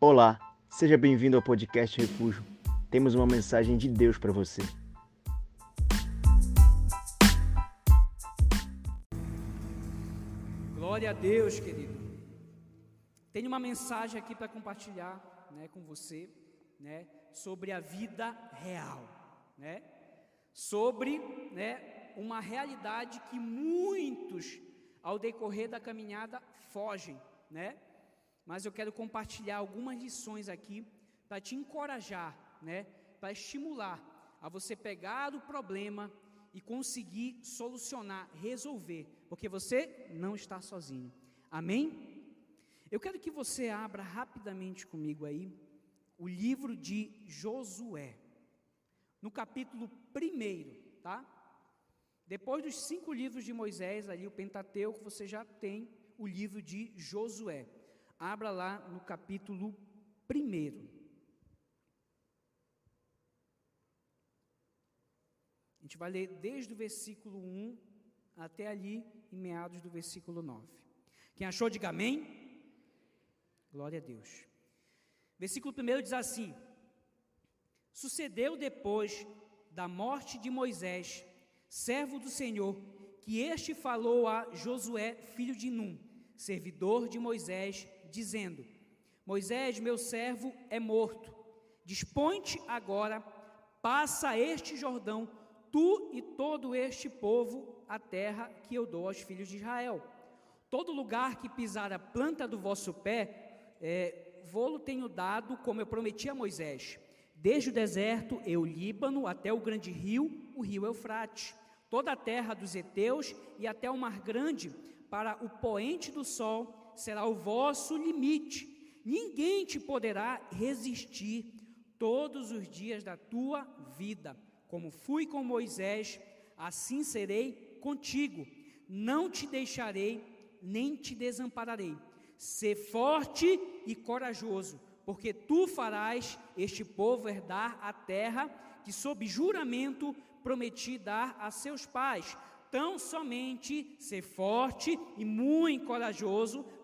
Olá, seja bem-vindo ao podcast Refúgio. Temos uma mensagem de Deus para você. Glória a Deus, querido. Tenho uma mensagem aqui para compartilhar, né, com você, né, sobre a vida real, né? Sobre, né, uma realidade que muitos ao decorrer da caminhada fogem, né? Mas eu quero compartilhar algumas lições aqui para te encorajar, né? Para estimular a você pegar o problema e conseguir solucionar, resolver, porque você não está sozinho. Amém? Eu quero que você abra rapidamente comigo aí o livro de Josué, no capítulo 1, tá? Depois dos cinco livros de Moisés, ali o Pentateuco, você já tem o livro de Josué. Abra lá no capítulo 1. A gente vai ler desde o versículo 1 até ali, em meados do versículo 9. Quem achou, diga amém. Glória a Deus. Versículo 1 diz assim: Sucedeu depois da morte de Moisés, servo do Senhor, que este falou a Josué, filho de Num, servidor de Moisés, dizendo: Moisés, meu servo, é morto. Dispõe-te agora, passa este Jordão, tu e todo este povo, a terra que eu dou aos filhos de Israel. Todo lugar que pisar a planta do vosso pé, é, vou-lo tenho dado, como eu prometi a Moisés. Desde o deserto e o Líbano até o grande rio, o rio Eufrates, toda a terra dos heteus e até o mar grande, para o poente do sol será o vosso limite. Ninguém te poderá resistir todos os dias da tua vida. Como fui com Moisés, assim serei contigo. Não te deixarei, nem te desampararei. Sê forte e corajoso, porque tu farás este povo herdar a terra que, sob juramento, prometi dar a seus pais. Tão somente ser forte e muito corajoso,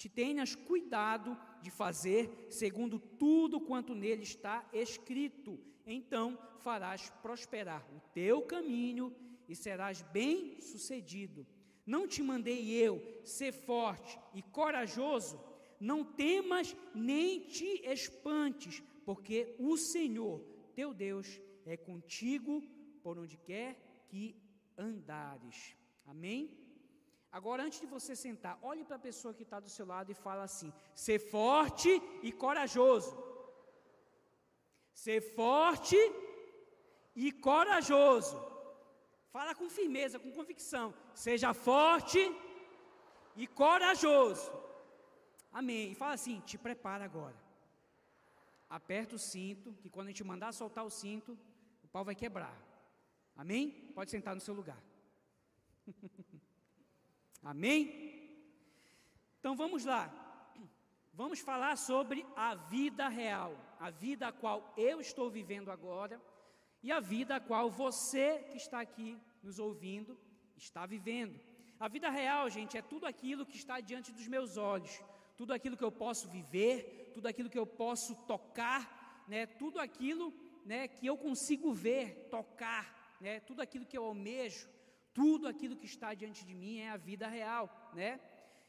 te tenhas cuidado de fazer segundo tudo quanto nele está escrito. Então farás prosperar o teu caminho e serás bem-sucedido. Não te mandei eu ser forte e corajoso? Não temas nem te espantes, porque o Senhor, teu Deus, é contigo por onde quer que andares. Amém? Agora, antes de você sentar, olhe para a pessoa que está do seu lado e fala assim: ser forte e corajoso. Ser forte e corajoso. Fala com firmeza, com convicção. Seja forte e corajoso. Amém. E fala assim: te prepara agora. Aperta o cinto, que quando a gente mandar soltar o cinto, o pau vai quebrar. Amém? Pode sentar no seu lugar. Amém? Então vamos lá. Vamos falar sobre a vida real, a vida a qual eu estou vivendo agora e a vida a qual você que está aqui nos ouvindo está vivendo. A vida real, gente, é tudo aquilo que está diante dos meus olhos, tudo aquilo que eu posso viver, tudo aquilo que eu posso tocar, né? Tudo aquilo, né, que eu consigo ver, tocar, né? Tudo aquilo que eu almejo, tudo aquilo que está diante de mim é a vida real, né?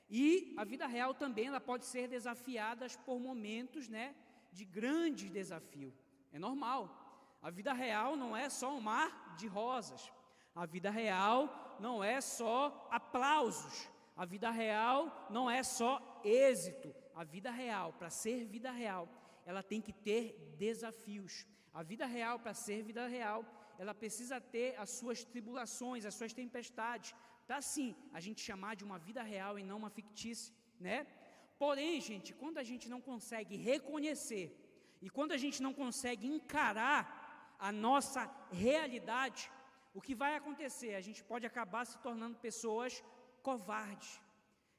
E a vida real também ela pode ser desafiada por momentos, né, de grande desafio. É normal. A vida real não é só um mar de rosas. A vida real não é só aplausos. A vida real não é só êxito. A vida real, para ser vida real, ela tem que ter desafios. A vida real, para ser vida real, ela precisa ter as suas tribulações, as suas tempestades, para sim a gente chamar de uma vida real e não uma fictícia, né? Porém, gente, quando a gente não consegue reconhecer e quando a gente não consegue encarar a nossa realidade, o que vai acontecer? A gente pode acabar se tornando pessoas covardes,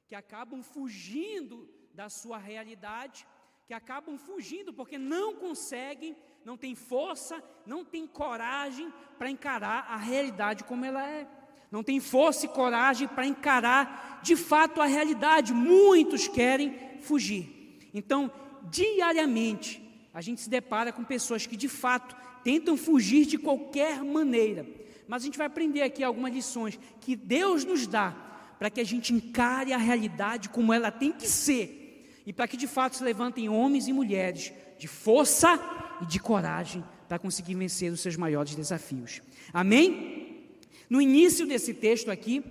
que acabam fugindo da sua realidade, que acabam fugindo porque não conseguem, não têm força, não têm coragem para encarar a realidade como ela é. Não tem força e coragem para encarar de fato a realidade. Muitos querem fugir. Então, diariamente, a gente se depara com pessoas que de fato tentam fugir de qualquer maneira. Mas a gente vai aprender aqui algumas lições que Deus nos dá para que a gente encare a realidade como ela tem que ser e para que de fato se levantem homens e mulheres de força e de coragem para conseguir vencer os seus maiores desafios. Amém? No início desse texto aqui,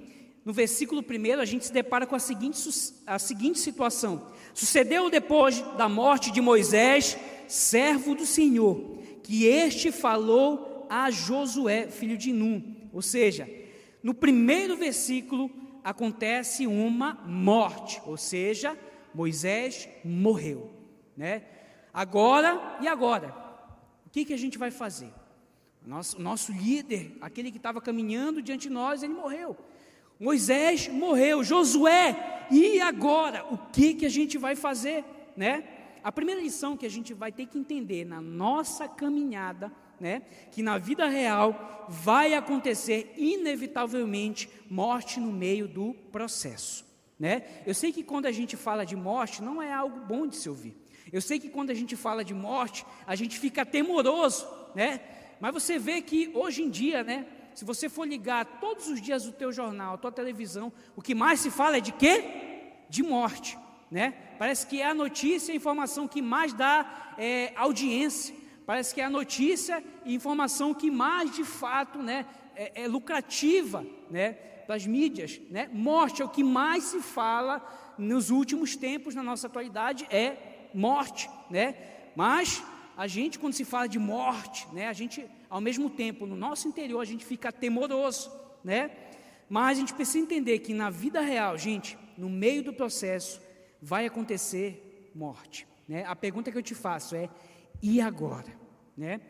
no versículo 1, a gente se depara com a seguinte, a seguinte situação: Sucedeu depois da morte de Moisés, servo do Senhor, que este falou a Josué, filho de Num. Ou seja, no primeiro versículo acontece uma morte, ou seja, Moisés morreu, né? Agora e agora, que, que a gente vai fazer? Nosso, nosso líder, aquele que estava caminhando diante de nós, ele morreu. Moisés morreu, Josué, e agora? O que, que a gente vai fazer, né? a primeira lição que a gente vai ter que entender na nossa caminhada, né, que na vida real vai acontecer inevitavelmente morte no meio do processo, né? Eu sei que quando a gente fala de morte não é algo bom de se ouvir. Eu sei que quando a gente fala de morte, a gente fica temoroso, né? Mas você vê que hoje em dia, né, se você for ligar todos os dias o teu jornal, a tua televisão, o que mais se fala é de quê? De morte né? Parece que é a notícia a informação que mais dá é, audiência. Parece que é a notícia e informação que mais, de fato, né, é, é lucrativa, né, para as mídias, né? Morte é o que mais se fala nos últimos tempos na nossa atualidade é morte, né? Mas a gente quando se fala de morte, né, a gente ao mesmo tempo no nosso interior a gente fica temoroso, né? Mas a gente precisa entender que na vida real, gente, no meio do processo, vai acontecer morte. Né? A pergunta que eu te faço é: e agora? Né?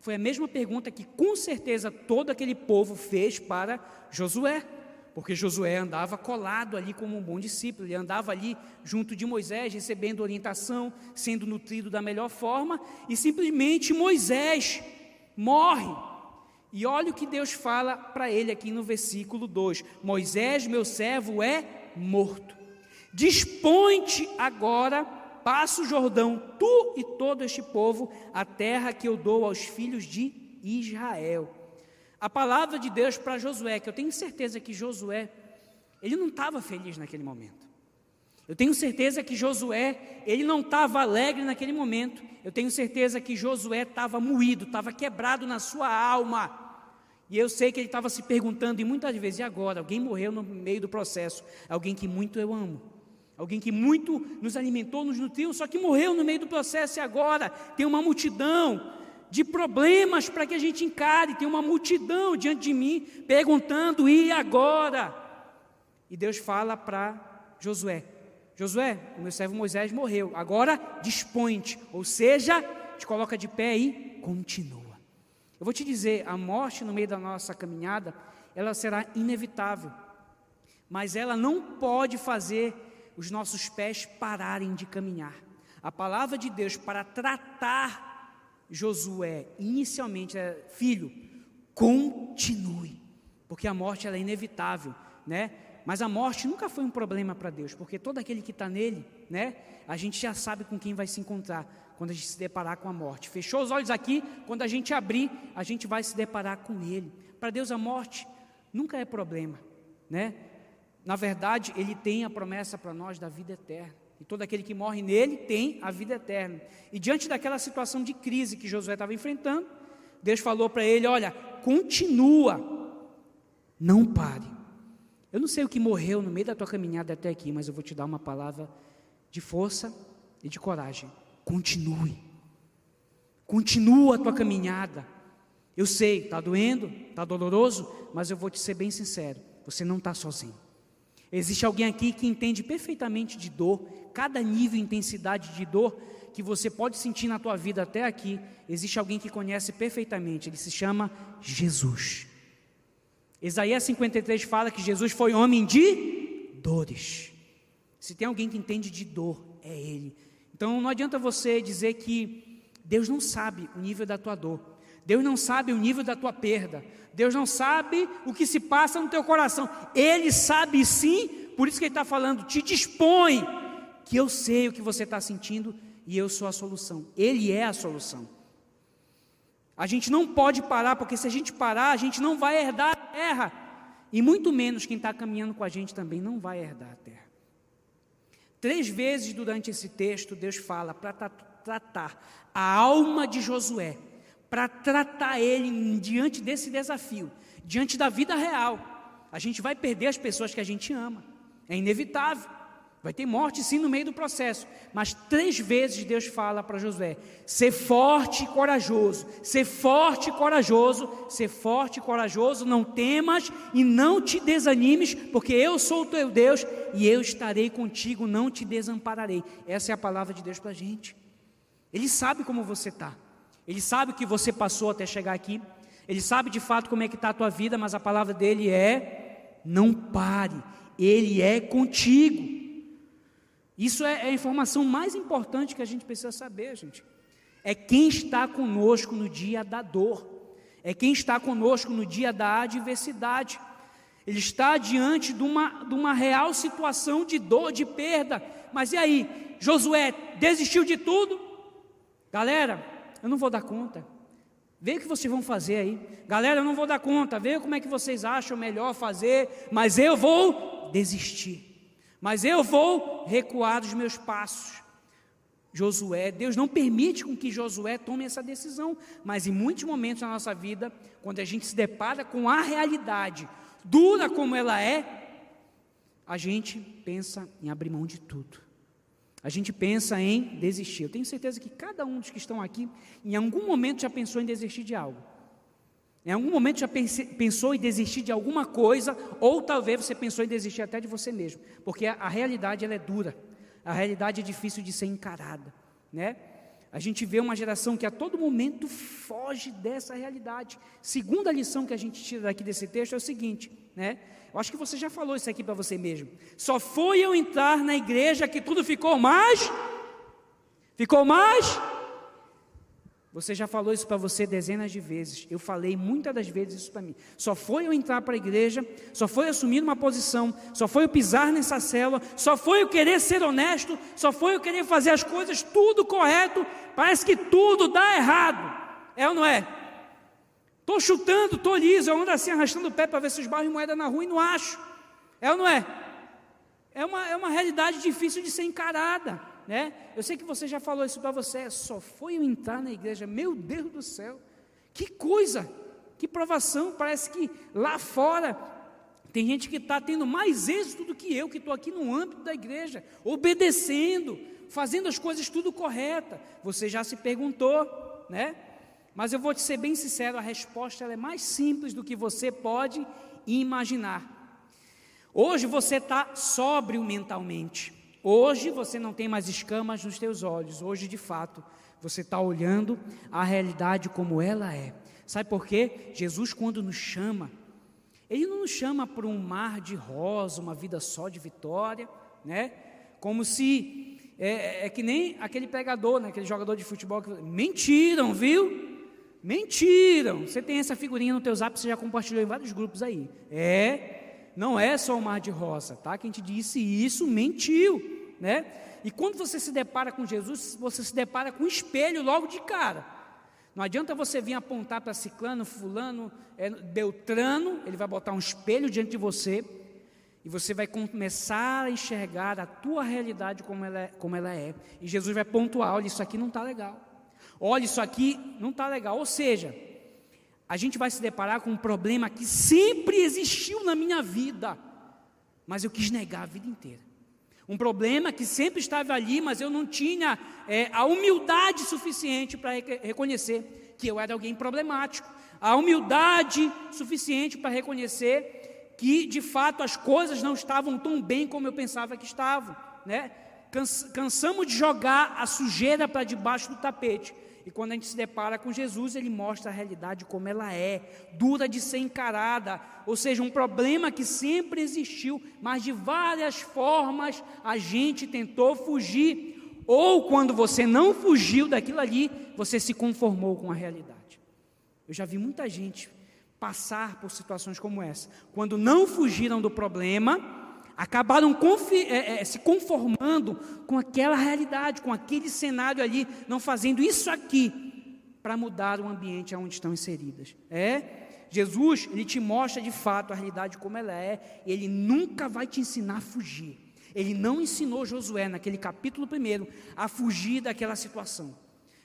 Foi a mesma pergunta que com certeza todo aquele povo fez para Josué, porque Josué andava colado ali como um bom discípulo, ele andava ali junto de Moisés, recebendo orientação, sendo nutrido da melhor forma, e simplesmente Moisés morre. E olha o que Deus fala para ele aqui no versículo 2: Moisés, meu servo, é morto. Dispõe-te agora, passa o Jordão, tu e todo este povo, a terra que eu dou aos filhos de Israel. A palavra de Deus para Josué, que eu tenho certeza que Josué, ele não estava feliz naquele momento. Eu tenho certeza que Josué, ele não estava alegre naquele momento. Eu tenho certeza que Josué estava moído, estava quebrado na sua alma. E eu sei que ele estava se perguntando, e muitas vezes, e agora? Alguém morreu no meio do processo, alguém que muito eu amo. Alguém que muito nos alimentou, nos nutriu, só que morreu no meio do processo e agora tem uma multidão de problemas para que a gente encare, tem uma multidão diante de mim perguntando: e agora? E Deus fala para Josué: Josué, o meu servo Moisés morreu, agora dispõe-te, ou seja, te coloca de pé e continua. Eu vou te dizer: a morte no meio da nossa caminhada, ela será inevitável, mas ela não pode fazer os nossos pés pararem de caminhar. A palavra de Deus para tratar Josué inicialmente é: filho, continue, porque a morte ela é inevitável, né? Mas a morte nunca foi um problema para Deus, porque todo aquele que está nele, né? A gente já sabe com quem vai se encontrar quando a gente se deparar com a morte. Fechou os olhos aqui, quando a gente abrir, a gente vai se deparar com ele. Para Deus a morte nunca é problema, né? Na verdade, ele tem a promessa para nós da vida eterna. E todo aquele que morre nele tem a vida eterna. E diante daquela situação de crise que Josué estava enfrentando, Deus falou para ele: Olha, continua, não pare. Eu não sei o que morreu no meio da tua caminhada até aqui, mas eu vou te dar uma palavra de força e de coragem. Continue. Continua a tua caminhada. Eu sei, está doendo, está doloroso, mas eu vou te ser bem sincero: você não está sozinho. Existe alguém aqui que entende perfeitamente de dor, cada nível e intensidade de dor que você pode sentir na tua vida até aqui. Existe alguém que conhece perfeitamente, ele se chama Jesus. Isaías 53 fala que Jesus foi homem de dores. Se tem alguém que entende de dor, é Ele. Então não adianta você dizer que Deus não sabe o nível da tua dor. Deus não sabe o nível da tua perda. Deus não sabe o que se passa no teu coração. Ele sabe sim, por isso que Ele está falando: te dispõe, que eu sei o que você está sentindo e eu sou a solução. Ele é a solução. A gente não pode parar, porque se a gente parar, a gente não vai herdar a terra. E muito menos quem está caminhando com a gente também não vai herdar a terra. Três vezes durante esse texto, Deus fala para tratar a alma de Josué, para tratar ele diante desse desafio, diante da vida real. A gente vai perder as pessoas que a gente ama, é inevitável. Vai ter morte sim no meio do processo, mas três vezes Deus fala para Josué: ser forte e corajoso, ser forte e corajoso, ser forte e corajoso, não temas e não te desanimes, porque eu sou o teu Deus e eu estarei contigo, não te desampararei. Essa é a palavra de Deus para a gente. Ele sabe como você está, ele sabe o que você passou até chegar aqui, ele sabe de fato como é que está a tua vida, mas a palavra dele é: não pare, ele é contigo. Isso é, é a informação mais importante que a gente precisa saber, gente. É quem está conosco no dia da dor, é quem está conosco no dia da adversidade. Ele está diante de uma, de uma real situação de dor, de perda. Mas e aí? Josué desistiu de tudo? Galera, eu não vou dar conta. Vê o que vocês vão fazer aí. Galera, eu não vou dar conta. Vê como é que vocês acham melhor fazer. Mas eu vou desistir mas eu vou recuar dos meus passos. Josué, Deus não permite com que Josué tome essa decisão, mas em muitos momentos na nossa vida, quando a gente se depara com a realidade, dura como ela é, a gente pensa em abrir mão de tudo. A gente pensa em desistir. Eu tenho certeza que cada um dos que estão aqui, em algum momento já pensou em desistir de algo. Em algum momento já pensou em desistir de alguma coisa, ou talvez você pensou em desistir até de você mesmo, porque a, a realidade ela é dura, a realidade é difícil de ser encarada, né? A gente vê uma geração que a todo momento foge dessa realidade. Segunda lição que a gente tira daqui desse texto é o seguinte, né? Eu acho que você já falou isso aqui para você mesmo. Só foi eu entrar na igreja que tudo ficou mais, ficou mais você já falou isso para você dezenas de vezes. Eu falei muitas das vezes isso para mim. Só foi eu entrar para a igreja, só foi eu assumir uma posição, só foi eu pisar nessa célula, só foi eu querer ser honesto, só foi eu querer fazer as coisas tudo correto. Parece que tudo dá errado. É ou não é? Estou chutando, estou liso, eu ando assim arrastando o pé para ver se esbarro em moeda na rua e não acho. É ou não é? É uma, é uma realidade difícil de ser encarada né? Eu sei que você já falou isso para você, só foi eu entrar na igreja, meu Deus do céu, que coisa, que provação, parece que lá fora tem gente que está tendo mais êxito do que eu, que estou aqui no âmbito da igreja, obedecendo, fazendo as coisas tudo correta. Você já se perguntou, né? Mas eu vou te ser bem sincero, a resposta é mais simples do que você pode imaginar. Hoje você está sóbrio mentalmente. Hoje você não tem mais escamas nos teus olhos. Hoje, de fato, você está olhando a realidade como ela é. Sabe por quê? Jesus, quando nos chama, Ele não nos chama para um mar de rosa, uma vida só de vitória, né? Como se é, é, é que nem aquele pegador, né? aquele jogador de futebol que mentiram, viu? Mentiram. Você tem essa figurinha no teu zap, você já compartilhou em vários grupos aí. É, não é só o mar de rosa, tá? Quem te disse isso mentiu, né? E quando você se depara com Jesus, você se depara com um espelho logo de cara. Não adianta você vir apontar para ciclano, fulano, é, ele vai botar um espelho diante de você e você vai começar a enxergar a tua realidade como ela é. Como ela é. E Jesus vai pontuar, olha, isso aqui não está legal. Olha, isso aqui não está legal. Ou seja, a gente vai se deparar com um problema que sempre existiu na minha vida, mas eu quis negar a vida inteira. Um problema que sempre estava ali, mas eu não tinha é, a humildade suficiente para reconhecer que eu era alguém problemático, a humildade suficiente para reconhecer que de fato as coisas não estavam tão bem como eu pensava que estavam, né? Cansamos de jogar a sujeira para debaixo do tapete E quando a gente se depara com Jesus, ele mostra a realidade como ela é, dura de ser encarada, ou seja, um problema que sempre existiu, mas de várias formas a gente tentou fugir. Ou quando você não fugiu daquilo ali, você se conformou com a realidade. Eu já vi muita gente passar por situações como essa. Quando não fugiram do problema, acabaram é, é, se conformando com aquela realidade, com aquele cenário ali, não fazendo isso aqui para mudar o ambiente onde estão inseridas. É, Jesus, ele te mostra de fato a realidade como ela é, ele nunca vai te ensinar a fugir. Ele não ensinou Josué, naquele capítulo primeiro, a fugir daquela situação.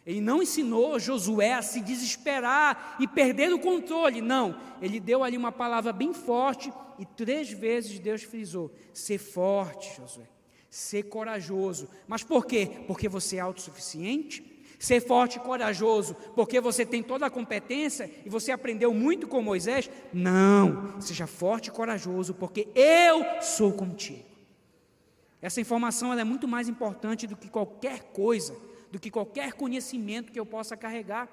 Ele não ensinou Josué a se desesperar e perder o controle, não. Ele deu ali uma palavra bem forte e três vezes Deus frisou: ser forte, Josué, ser corajoso. Mas por quê? Porque você é autossuficiente? Ser forte e corajoso porque você tem toda a competência e você aprendeu muito com Moisés? Não, seja forte e corajoso porque eu sou contigo. Essa informação é muito mais importante do que qualquer coisa do que qualquer conhecimento que eu possa carregar.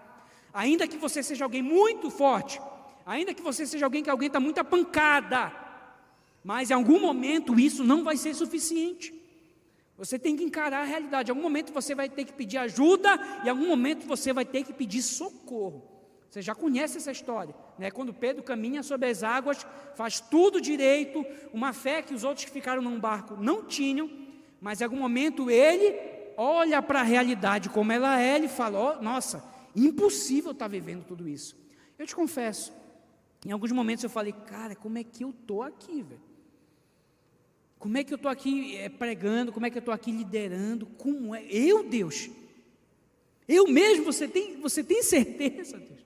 Ainda que você seja alguém muito forte, ainda que você seja alguém que alguém está muito apancada, mas em algum momento isso não vai ser suficiente. Você tem que encarar a realidade. Em algum momento você vai ter que pedir ajuda, e em algum momento você vai ter que pedir socorro. Você já conhece essa história, né? Quando Pedro caminha sobre as águas, faz tudo direito, uma fé que os outros que ficaram num barco não tinham, mas em algum momento ele olha para a realidade como ela é, ele fala: oh, nossa, impossível estar tá vivendo tudo isso. Eu te confesso, em alguns momentos eu falei, cara, como é que eu estou aqui, velho? Como é que eu estou aqui é, pregando? Como é que eu estou aqui liderando? Como é? Eu, Deus? Eu mesmo? Você tem, você tem certeza, Deus?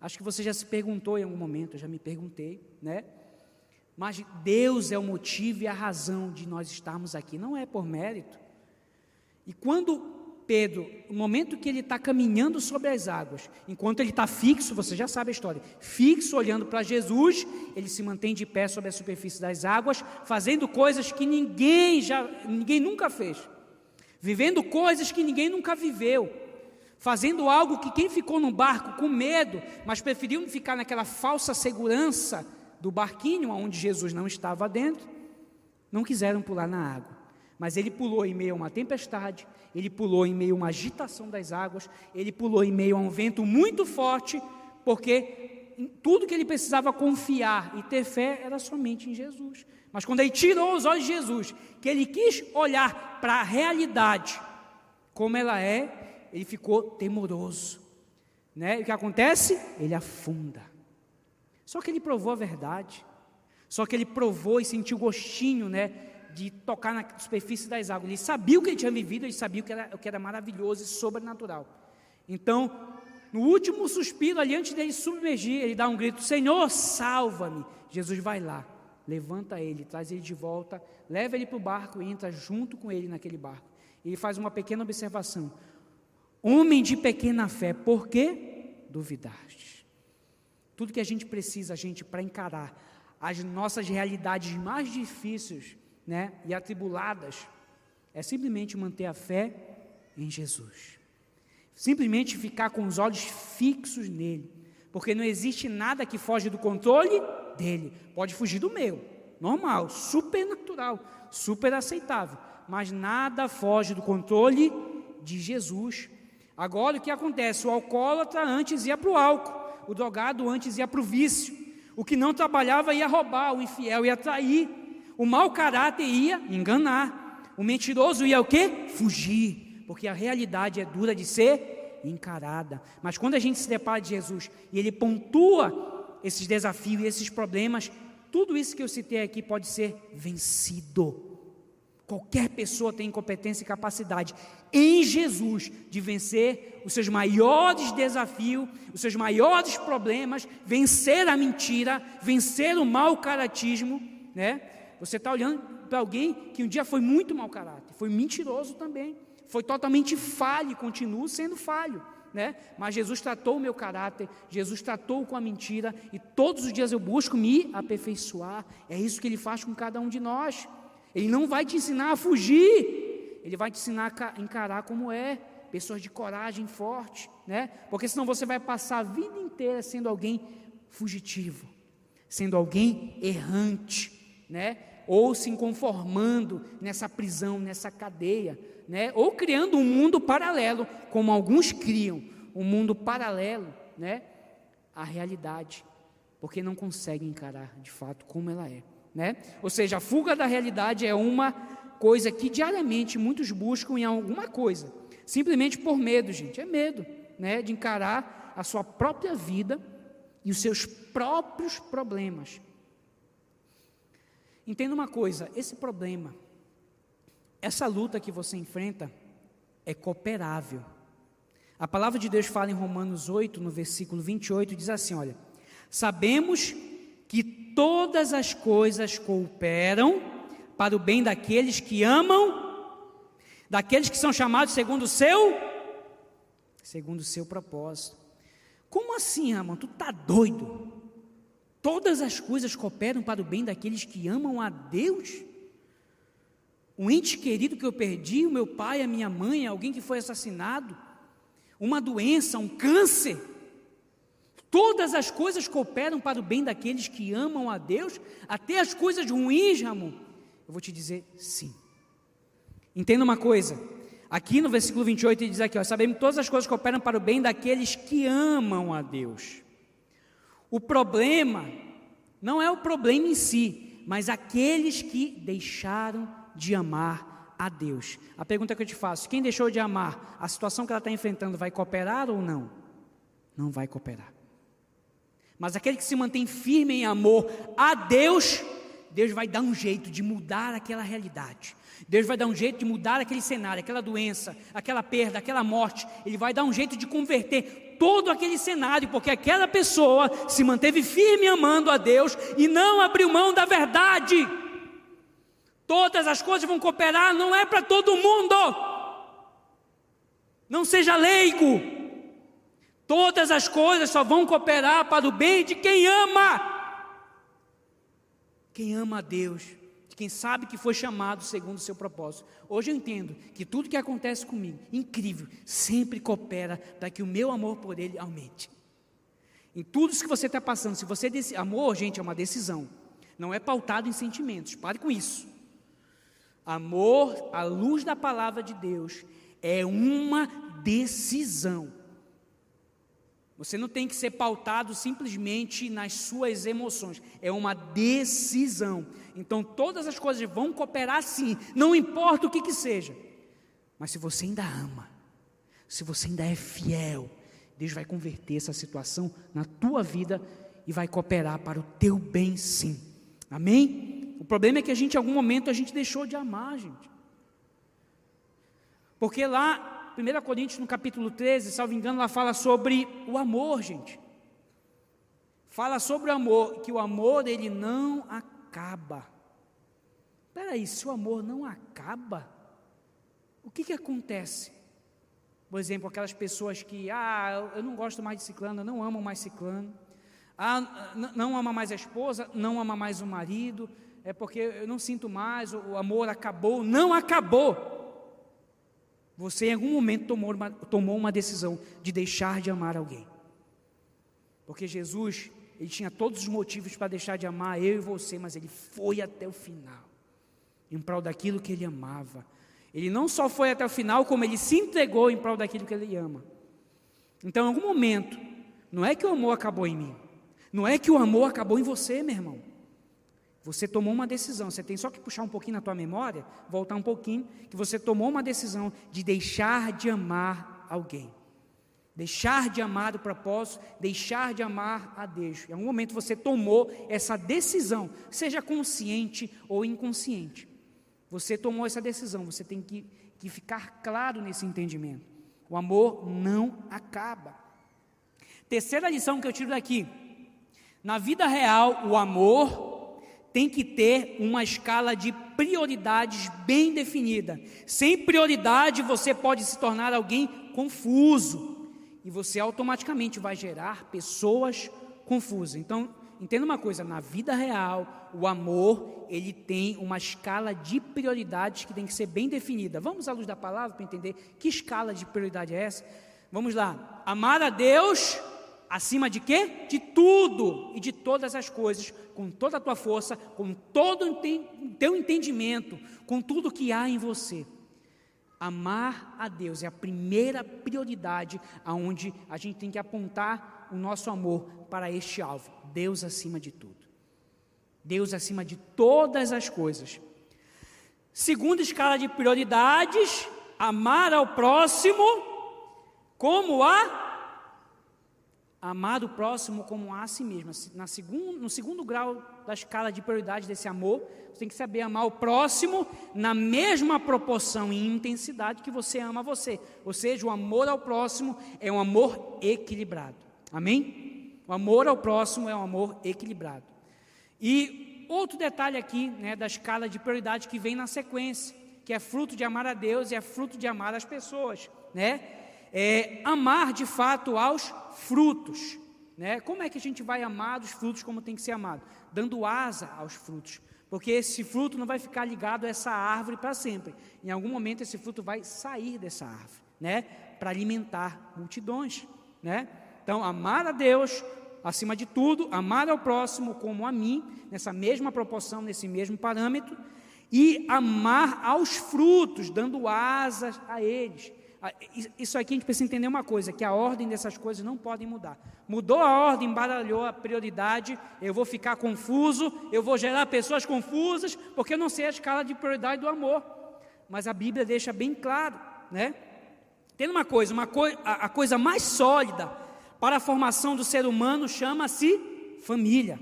Acho que você já se perguntou em algum momento, eu já me perguntei, né? Mas Deus é o motivo e a razão de nós estarmos aqui, não é por mérito, e quando Pedro, no momento que ele está caminhando sobre as águas, enquanto ele está fixo, você já sabe a história, fixo olhando para Jesus, ele se mantém de pé sobre a superfície das águas, fazendo coisas que ninguém já, ninguém nunca fez, vivendo coisas que ninguém nunca viveu, fazendo algo que quem ficou no barco com medo, mas preferiu ficar naquela falsa segurança do barquinho onde Jesus não estava dentro, não quiseram pular na água. Mas ele pulou em meio a uma tempestade, ele pulou em meio a uma agitação das águas, ele pulou em meio a um vento muito forte, porque tudo que ele precisava confiar e ter fé era somente em Jesus. Mas quando ele tirou os olhos de Jesus, que ele quis olhar para a realidade como ela é, ele ficou temoroso. Né? E o que acontece? Ele afunda. Só que ele provou a verdade. Só que ele provou e sentiu gostinho, né? De tocar na superfície das águas. Ele sabia o que ele tinha vivido, ele sabia o que era, o que era maravilhoso e sobrenatural. Então, no último suspiro, ali antes dele submergir, ele dá um grito: Senhor, salva-me. Jesus vai lá, levanta ele, traz ele de volta, leva ele para o barco e entra junto com ele naquele barco. Ele faz uma pequena observação: Homem de pequena fé, por que duvidaste? Tudo que a gente precisa, a gente, para encarar as nossas realidades mais difíceis, né, e atribuladas, é simplesmente manter a fé em Jesus. Simplesmente ficar com os olhos fixos nele, porque não existe nada que foge do controle dele. Pode fugir do meu, normal, super natural, super aceitável, mas nada foge do controle de Jesus. Agora o que acontece? O alcoólatra antes ia para o álcool, o drogado antes ia para o vício, o que não trabalhava ia roubar, o infiel ia trair, o mau caráter ia enganar. O mentiroso ia o quê? Fugir. Porque a realidade é dura de ser encarada. Mas quando a gente se depara de Jesus e ele pontua esses desafios e esses problemas, tudo isso que eu citei aqui pode ser vencido. Qualquer pessoa tem competência e capacidade em Jesus de vencer os seus maiores desafios, os seus maiores problemas, vencer a mentira, vencer o mau caratismo, né? Você está olhando para alguém que um dia foi muito mau caráter, foi mentiroso também, foi totalmente falho continua sendo falho. Né? Mas Jesus tratou o meu caráter, Jesus tratou com a mentira, e todos os dias eu busco me aperfeiçoar. É isso que ele faz com cada um de nós. Ele não vai te ensinar a fugir, ele vai te ensinar a encarar como é, Pessoas de coragem forte, né? Porque senão você vai passar a vida inteira sendo alguém fugitivo, sendo alguém errante, né? Ou se conformando nessa prisão, nessa cadeia, né? Ou criando um mundo paralelo, como alguns criam, um mundo paralelo, né? À realidade, porque não conseguem encarar de fato como ela é, né? Ou seja, a fuga da realidade é uma coisa que diariamente muitos buscam em alguma coisa, simplesmente por medo, gente, é medo, né? De encarar a sua própria vida e os seus próprios problemas. Entenda uma coisa: esse problema, essa luta que você enfrenta, é cooperável. A palavra de Deus fala em Romanos 8, no versículo 28, diz assim: Olha, sabemos que todas as coisas cooperam para o bem daqueles que amam, daqueles que são chamados segundo o seu, segundo o seu propósito. Como assim, Ramon? Tu tá doido? Todas as coisas cooperam para o bem daqueles que amam a Deus? Um ente querido que eu perdi, o meu pai, a minha mãe, alguém que foi assassinado, uma doença, um câncer. Todas as coisas cooperam para o bem daqueles que amam a Deus, até as coisas ruins, Ramon. Eu vou te dizer sim. Entenda uma coisa, Aqui no versículo 28 ele diz aqui, ó, sabemos que todas as coisas cooperam para o bem daqueles que amam a Deus. O problema não é o problema em si, mas aqueles que deixaram de amar a Deus. A pergunta que eu te faço: quem deixou de amar, a situação que ela está enfrentando vai cooperar ou não? Não vai cooperar. Mas aquele que se mantém firme em amor a Deus, Deus vai dar um jeito de mudar aquela realidade. Deus vai dar um jeito de mudar aquele cenário, aquela doença, aquela perda, aquela morte. Ele vai dar um jeito de converter todo aquele cenário, porque aquela pessoa se manteve firme amando a Deus e não abriu mão da verdade. Todas as coisas vão cooperar, não é para todo mundo. Não seja leigo. Todas as coisas só vão cooperar para o bem de quem ama. Quem ama a Deus de quem sabe que foi chamado segundo o seu propósito. Hoje eu entendo que tudo que acontece comigo, incrível, sempre coopera para que o meu amor por Ele aumente. Em tudo isso que você está passando, se você desse, amor, gente, é uma decisão, não é pautado em sentimentos. Pare com isso. Amor, à luz da palavra de Deus, é uma decisão. Você não tem que ser pautado simplesmente nas suas emoções, é uma decisão. Então todas as coisas vão cooperar sim, não importa o que, que seja. Mas se você ainda ama, se você ainda é fiel, Deus vai converter essa situação na tua vida e vai cooperar para o teu bem sim. Amém? O problema é que a gente, em algum momento, a gente deixou de amar, gente. Porque lá 1 Coríntios, no capítulo 13, salvo engano, ela fala sobre o amor, gente. Fala sobre o amor, que o amor ele não acaba. Espera aí, se o amor não acaba, o que que acontece? Por exemplo, aquelas pessoas que, ah, eu não gosto mais de ciclano, não amo mais ciclano. Ah, não ama mais a esposa, não ama mais o marido, é porque eu não sinto mais, o amor acabou. Não acabou. Você em algum momento tomou uma, tomou uma decisão de deixar de amar alguém. Porque Jesus, ele tinha todos os motivos para deixar de amar eu e você, mas ele foi até o final, em prol daquilo que ele amava. Ele não só foi até o final, como ele se entregou em prol daquilo que ele ama. Então, em algum momento, não é que o amor acabou em mim, não é que o amor acabou em você, meu irmão. Você tomou uma decisão, você tem só que puxar um pouquinho na tua memória, voltar um pouquinho, que você tomou uma decisão de deixar de amar alguém. Deixar de amar o propósito, deixar de amar a Deus. Em algum momento você tomou essa decisão, seja consciente ou inconsciente. Você tomou essa decisão, você tem que, que ficar claro nesse entendimento. O amor não acaba. Terceira lição que eu tiro daqui: na vida real, o amor tem que ter uma escala de prioridades bem definida. Sem prioridade, você pode se tornar alguém confuso e você automaticamente vai gerar pessoas confusas. Então, entenda uma coisa, na vida real, o amor, ele tem uma escala de prioridades que tem que ser bem definida. Vamos à luz da palavra para entender que escala de prioridade é essa? Vamos lá. Amar a Deus acima de quê? De tudo e de todas as coisas, com toda a tua força, com todo o teu entendimento, com tudo que há em você. Amar a Deus é a primeira prioridade aonde a gente tem que apontar o nosso amor para este alvo. Deus acima de tudo. Deus acima de todas as coisas. Segunda escala de prioridades, amar ao próximo como a amar o próximo como a si mesmo. Na segundo, no segundo grau da escala de prioridade desse amor, você tem que saber amar o próximo na mesma proporção e intensidade que você ama você. Ou seja, o amor ao próximo é um amor equilibrado. Amém? O amor ao próximo é um amor equilibrado. E outro detalhe aqui, né, da escala de prioridade que vem na sequência, que é fruto de amar a Deus e é fruto de amar as pessoas, né? É amar de fato aos frutos. Né? Como é que a gente vai amar os frutos como tem que ser amado? Dando asa aos frutos. Porque esse fruto não vai ficar ligado a essa árvore para sempre. Em algum momento esse fruto vai sair dessa árvore, né? Para alimentar multidões, né? Então, amar a Deus acima de tudo, amar ao próximo como a mim, nessa mesma proporção, nesse mesmo parâmetro, e amar aos frutos, dando asas a eles. Ah, isso aqui a gente precisa entender uma coisa: que a ordem dessas coisas não podem mudar. Mudou a ordem, embaralhou a prioridade, eu vou ficar confuso, eu vou gerar pessoas confusas, porque eu não sei a escala de prioridade do amor. Mas a Bíblia deixa bem claro, né? Tem uma coisa, uma coi a, a coisa mais sólida para a formação do ser humano chama-se família.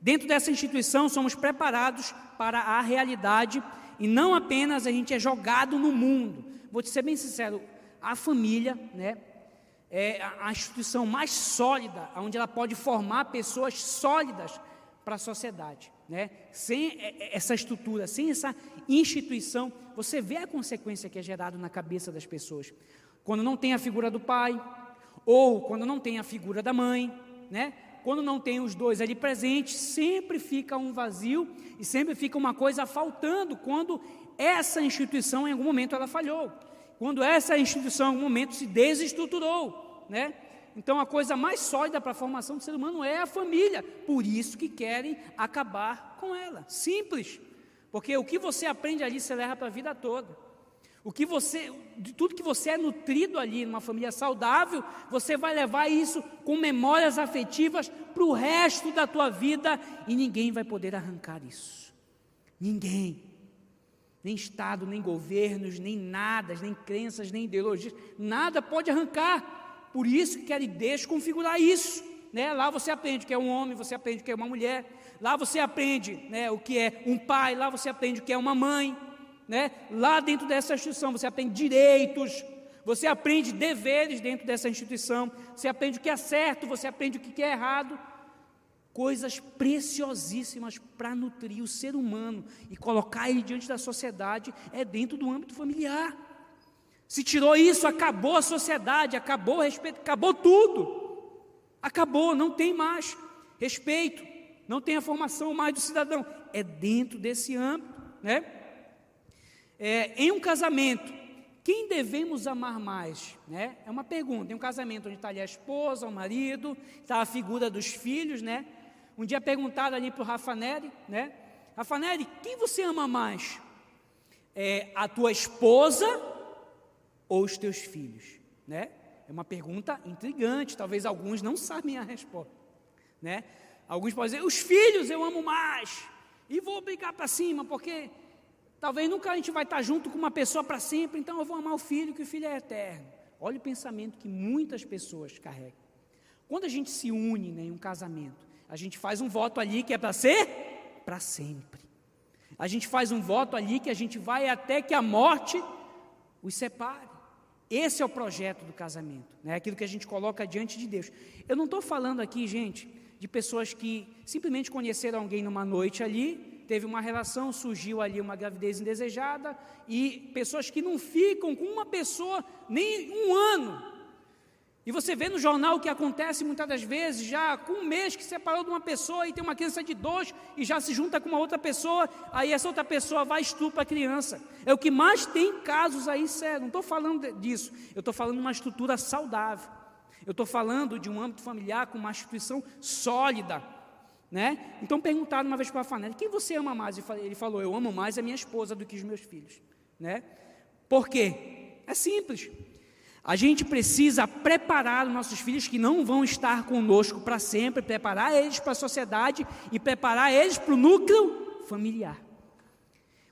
Dentro dessa instituição somos preparados para a realidade e não apenas a gente é jogado no mundo. Vou te ser bem sincero, a família, né, é a instituição mais sólida, onde ela pode formar pessoas sólidas para a sociedade. Né? Sem essa estrutura, sem essa instituição, você vê a consequência que é gerada na cabeça das pessoas. Quando não tem a figura do pai, ou quando não tem a figura da mãe, né? Quando não tem os dois ali presentes, sempre fica um vazio e sempre fica uma coisa faltando quando essa instituição em algum momento ela falhou quando essa instituição em algum momento se desestruturou, né? Então a coisa mais sólida para a formação do ser humano é a família, por isso que querem acabar com ela. Simples. Porque o que você aprende ali você leva para a vida toda. O que você, de tudo que você é nutrido ali numa família saudável, você vai levar isso com memórias afetivas para o resto da tua vida e ninguém vai poder arrancar isso. Ninguém nem Estado, nem governos, nem nada, nem crenças, nem ideologias, nada pode arrancar. Por isso que querem desconfigurar isso. Né? Lá você aprende o que é um homem, você aprende o que é uma mulher, lá você aprende né, o que é um pai, lá você aprende o que é uma mãe. Né? Lá dentro dessa instituição você aprende direitos, você aprende deveres dentro dessa instituição, você aprende o que é certo, você aprende o que é errado coisas preciosíssimas para nutrir o ser humano e colocar ele diante da sociedade é dentro do âmbito familiar. Se tirou isso, acabou a sociedade, acabou o respeito, acabou tudo. Acabou, não tem mais respeito, não tem a formação mais do cidadão. É dentro desse âmbito, né? É, em um casamento, quem devemos amar mais? Né? É uma pergunta. Em um casamento onde está ali a esposa, o marido, está a figura dos filhos, né? Um dia perguntaram ali para o Rafa Neri, né? Rafa Neri, quem você ama mais? É a tua esposa ou os teus filhos? Né? É uma pergunta intrigante, talvez alguns não sabem a resposta. Né? Alguns podem dizer, os filhos eu amo mais, e vou brigar para cima, porque talvez nunca a gente vai estar junto com uma pessoa para sempre, então eu vou amar o filho, que o filho é eterno. Olha o pensamento que muitas pessoas carregam. Quando a gente se une né, em um casamento, a gente faz um voto ali que é para ser para sempre. A gente faz um voto ali que a gente vai até que a morte os separe. Esse é o projeto do casamento, né? aquilo que a gente coloca diante de Deus. Eu não estou falando aqui, gente, de pessoas que simplesmente conheceram alguém numa noite ali, teve uma relação, surgiu ali uma gravidez indesejada, e pessoas que não ficam com uma pessoa nem um ano, E você vê no jornal o que acontece muitas das vezes, já com um mês que separou de uma pessoa e tem uma criança de dois e já se junta com uma outra pessoa, aí essa outra pessoa vai estuprar a criança. É o que mais tem casos aí, sério. Não estou falando disso, eu estou falando de uma estrutura saudável. Eu estou falando de um âmbito familiar com uma instituição sólida. Né? Então perguntaram uma vez para a Fanelli, quem você ama mais? Ele falou, eu amo mais a minha esposa do que os meus filhos. Né? Por quê? É simples. A gente precisa preparar os nossos filhos que não vão estar conosco para sempre, preparar eles para a sociedade e preparar eles para o núcleo familiar.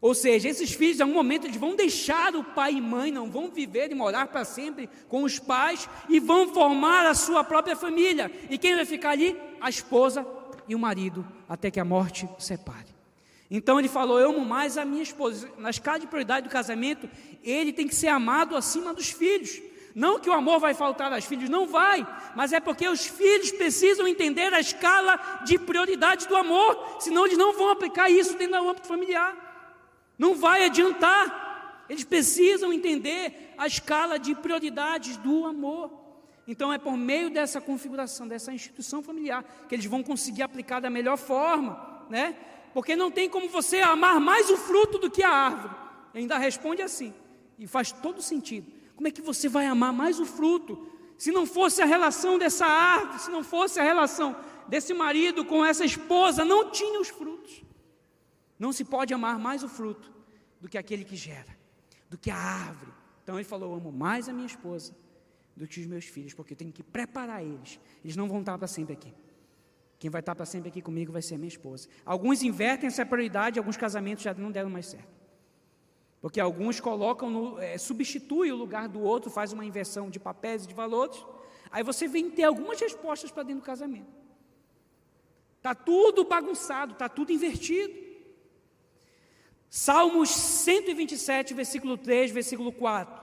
Ou seja, esses filhos, em algum momento, eles vão deixar o pai e mãe, não vão viver e morar para sempre com os pais e vão formar a sua própria família. E quem vai ficar ali? A esposa e o marido, até que a morte separe. Então ele falou: Eu amo mais a minha esposa. Na escala de prioridade do casamento, ele tem que ser amado acima dos filhos. Não que o amor vai faltar aos filhos, não vai, mas é porque os filhos precisam entender a escala de prioridade do amor, senão eles não vão aplicar isso dentro do âmbito familiar. Não vai adiantar. Eles precisam entender a escala de prioridades do amor. Então é por meio dessa configuração, dessa instituição familiar, que eles vão conseguir aplicar da melhor forma, né? Porque não tem como você amar mais o fruto do que a árvore. Ele ainda responde assim, e faz todo sentido. Como é que você vai amar mais o fruto? Se não fosse a relação dessa árvore, se não fosse a relação desse marido com essa esposa, não tinha os frutos. Não se pode amar mais o fruto do que aquele que gera, do que a árvore. Então ele falou: amo mais a minha esposa do que os meus filhos, porque eu tenho que preparar eles. Eles não vão estar para sempre aqui. Quem vai estar para sempre aqui comigo vai ser minha esposa. Alguns invertem essa prioridade, alguns casamentos já não deram mais certo. Porque alguns colocam, no, é, substitui o lugar do outro, faz uma inversão de papéis e de valores. Aí você vem ter algumas respostas para dentro do casamento. Está tudo bagunçado, está tudo invertido. Salmos 127, versículo 3, versículo 4.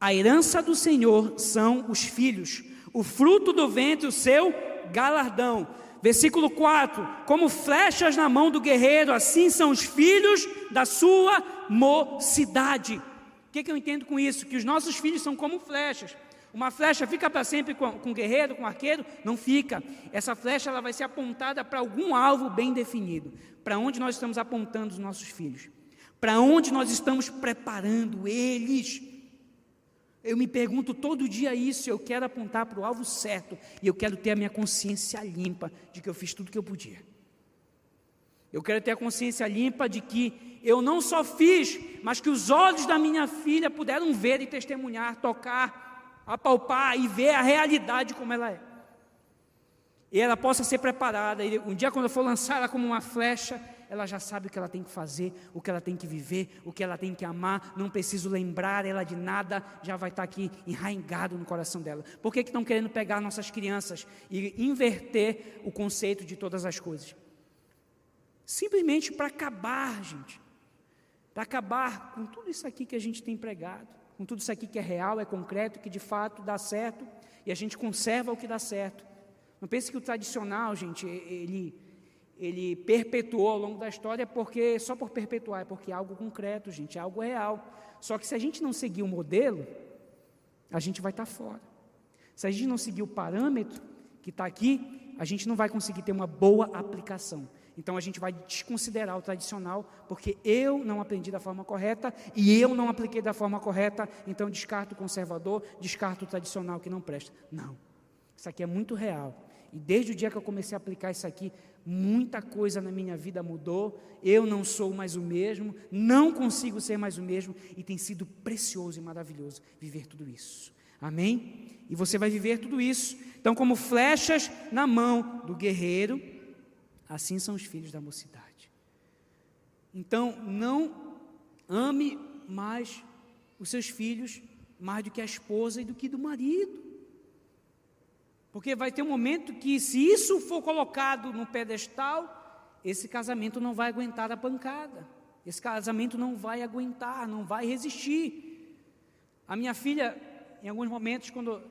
A herança do Senhor são os filhos, o fruto do ventre, o seu galardão. Versículo 4: Como flechas na mão do guerreiro, assim são os filhos da sua mocidade. O que, que eu entendo com isso? Que os nossos filhos são como flechas. Uma flecha fica para sempre com, com guerreiro, com arqueiro? Não fica. Essa flecha ela vai ser apontada para algum alvo bem definido. Para onde nós estamos apontando os nossos filhos? Para onde nós estamos preparando eles? Eu me pergunto todo dia isso, eu quero apontar para o alvo certo e eu quero ter a minha consciência limpa de que eu fiz tudo o que eu podia. Eu quero ter a consciência limpa de que eu não só fiz, mas que os olhos da minha filha puderam ver e testemunhar, tocar, apalpar e ver a realidade como ela é. E ela possa ser preparada. E um dia, quando eu for lançar ela como uma flecha, ela já sabe o que ela tem que fazer, o que ela tem que viver, o que ela tem que amar, não preciso lembrar ela de nada, já vai estar aqui enraizado no coração dela. Por que, que estão querendo pegar nossas crianças e inverter o conceito de todas as coisas? Simplesmente para acabar, gente, para acabar com tudo isso aqui que a gente tem pregado, com tudo isso aqui que é real, é concreto, que de fato dá certo, e a gente conserva o que dá certo. Não pense que o tradicional, gente, ele ele perpetuou ao longo da história porque só por perpetuar, é porque é algo concreto, gente, é algo real. Só que se a gente não seguir o modelo, a gente vai estar fora. Se a gente não seguir o parâmetro que está aqui, a gente não vai conseguir ter uma boa aplicação. Então a gente vai desconsiderar o tradicional, porque eu não aprendi da forma correta e eu não apliquei da forma correta, então descarto o conservador, descarto o tradicional que não presta. Não. Isso aqui é muito real. E desde o dia que eu comecei a aplicar isso aqui, muita coisa na minha vida mudou, eu não sou mais o mesmo, não consigo ser mais o mesmo, e tem sido precioso e maravilhoso viver tudo isso. Amém? E você vai viver tudo isso. Então, como flechas na mão do guerreiro, assim são os filhos da mocidade. Então, não ame mais os seus filhos mais do que a esposa e do que do marido. Porque vai ter um momento que, se isso for colocado no pedestal, esse casamento não vai aguentar a pancada. Esse casamento não vai aguentar, não vai resistir. A minha filha, em alguns momentos, quando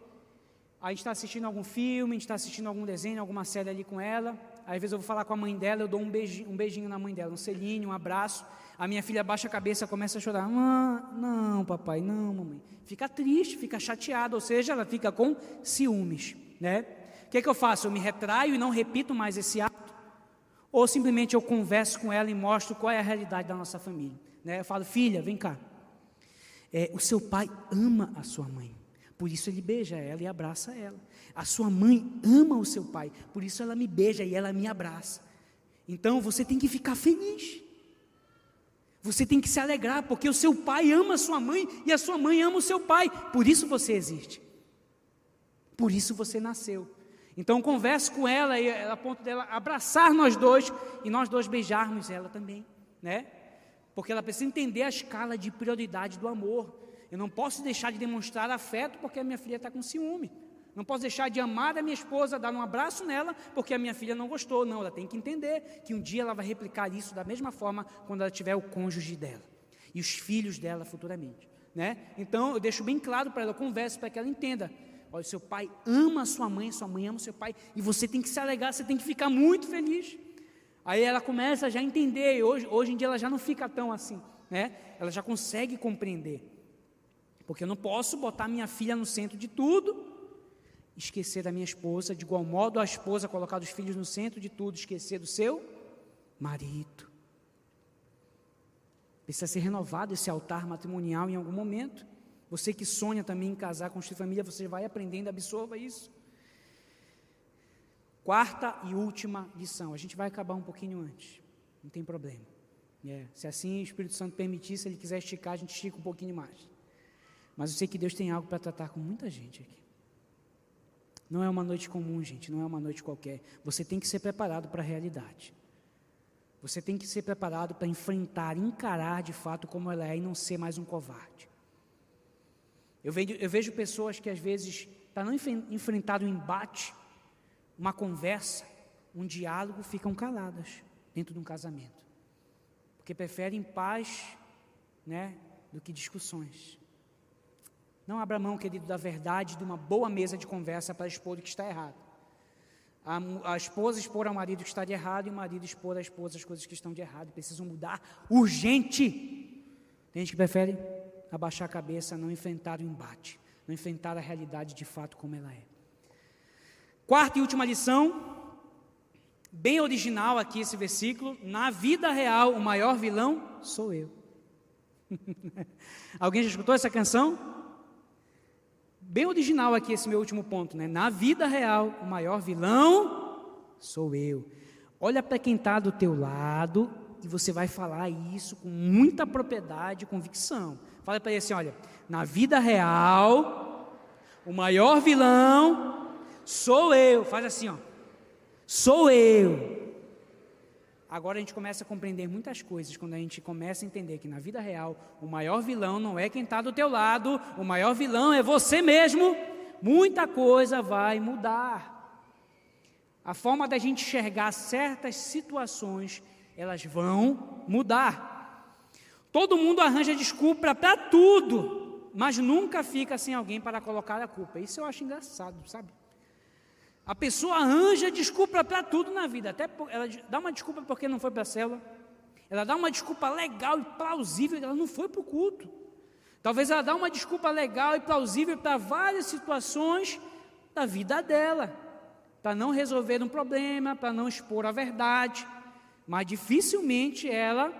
a gente está assistindo algum filme, a gente está assistindo algum desenho, alguma série ali com ela, Às vezes eu vou falar com a mãe dela, eu dou um beijinho, um beijinho na mãe dela, um selinho, um abraço. A minha filha baixa a cabeça, começa a chorar. Não, papai, não, mamãe. Fica triste, fica chateada, ou seja, ela fica com ciúmes, né? O que, é que eu faço? Eu me retraio e não repito mais esse ato? Ou simplesmente eu converso com ela e mostro qual é a realidade da nossa família? Né? Eu falo, filha, vem cá. É, o seu pai ama a sua mãe, por isso ele beija ela e abraça ela. A sua mãe ama o seu pai, por isso ela me beija e ela me abraça. Então você tem que ficar feliz. Você tem que se alegrar, porque o seu pai ama a sua mãe e a sua mãe ama o seu pai. Por isso você existe. Por isso você nasceu. Então converse com ela e a ponto dela abraçar nós dois e nós dois beijarmos ela também, né? Porque ela precisa entender a escala de prioridade do amor. Eu não posso deixar de demonstrar afeto porque a minha filha está com ciúme. Não posso deixar de amar a minha esposa, dar um abraço nela, porque a minha filha não gostou. Não, ela tem que entender que um dia ela vai replicar isso da mesma forma quando ela tiver o cônjuge dela e os filhos dela futuramente. Né? Então eu deixo bem claro para ela, converso para que ela entenda. Olha, seu pai ama a sua mãe, sua mãe ama o seu pai, e você tem que se alegar, você tem que ficar muito feliz. Aí ela começa já a entender, e hoje, hoje em dia ela já não fica tão assim, né? Ela já consegue compreender. Porque eu não posso botar minha filha no centro de tudo, esquecer da minha esposa, de igual modo a esposa colocar os filhos no centro de tudo, esquecer do seu marido. Precisa ser renovado esse altar matrimonial em algum momento. Você que sonha também em casar, construir família, você vai aprendendo, absorva isso. Quarta e última lição. A gente vai acabar um pouquinho antes, não tem problema. É, se assim o Espírito Santo permitir, se ele quiser esticar, a gente estica um pouquinho mais. Mas eu sei que Deus tem algo para tratar com muita gente aqui. Não é uma noite comum, gente, não é uma noite qualquer. Você tem que ser preparado para a realidade. Você tem que ser preparado para enfrentar, encarar de fato como ela é e não ser mais um covarde. Eu vejo, eu vejo pessoas que às vezes, para não enfrentar um embate, uma conversa, um diálogo, ficam caladas dentro de um casamento. Porque preferem paz né, do que discussões. Não abra mão, querido, da verdade de uma boa mesa de conversa para expor o que está errado. A, a, esposa expor ao marido que está de errado e o marido expor à esposa as coisas que estão de errado. Precisam mudar urgente. Tem gente que prefere abaixar a cabeça, não enfrentar o embate, não enfrentar a realidade de fato como ela é. Quarta e última lição, bem original aqui esse versículo. Na vida real, o maior vilão sou eu. Alguém já escutou essa canção? bem original aqui esse meu último ponto, né? Na vida real, o maior vilão sou eu. Olha para quem está do teu lado e você vai falar isso com muita propriedade e convicção. Fala para ele assim, olha, na vida real, o maior vilão sou eu. Faz assim, ó. Sou eu. Agora a gente começa a compreender muitas coisas quando a gente começa a entender que na vida real o maior vilão não é quem está do teu lado, o maior vilão é você mesmo. Muita coisa vai mudar. A forma da gente enxergar certas situações, elas vão mudar. Todo mundo arranja desculpa para tudo, mas nunca fica sem alguém para colocar a culpa. Isso eu acho engraçado, sabe? A pessoa arranja desculpa para tudo na vida. Até ela dá uma desculpa porque não foi para a célula. Ela dá uma desculpa legal e plausível, ela não foi para o culto. Talvez ela dá uma desculpa legal e plausível para várias situações da vida dela, para não resolver um problema, para não expor a verdade, mas dificilmente ela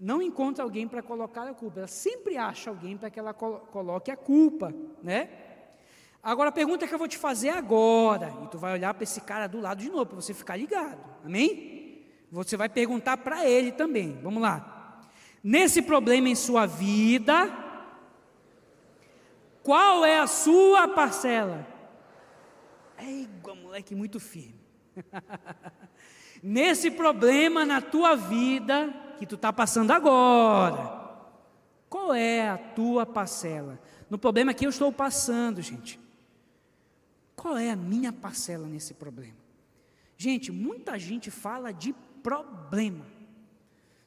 não encontra alguém para colocar a culpa. Ela sempre acha alguém para que ela coloque a culpa, né? Agora a pergunta que eu vou te fazer agora, e tu vai olhar para esse cara do lado de novo, para você ficar ligado, amém? Você vai perguntar para ele também, vamos lá. Nesse problema em sua vida, qual é a sua parcela? É igual moleque muito firme. Nesse problema na tua vida que tu está passando agora, qual é a tua parcela? No problema que eu estou passando, gente. Qual é a minha parcela nesse problema? Gente, muita gente fala de problema.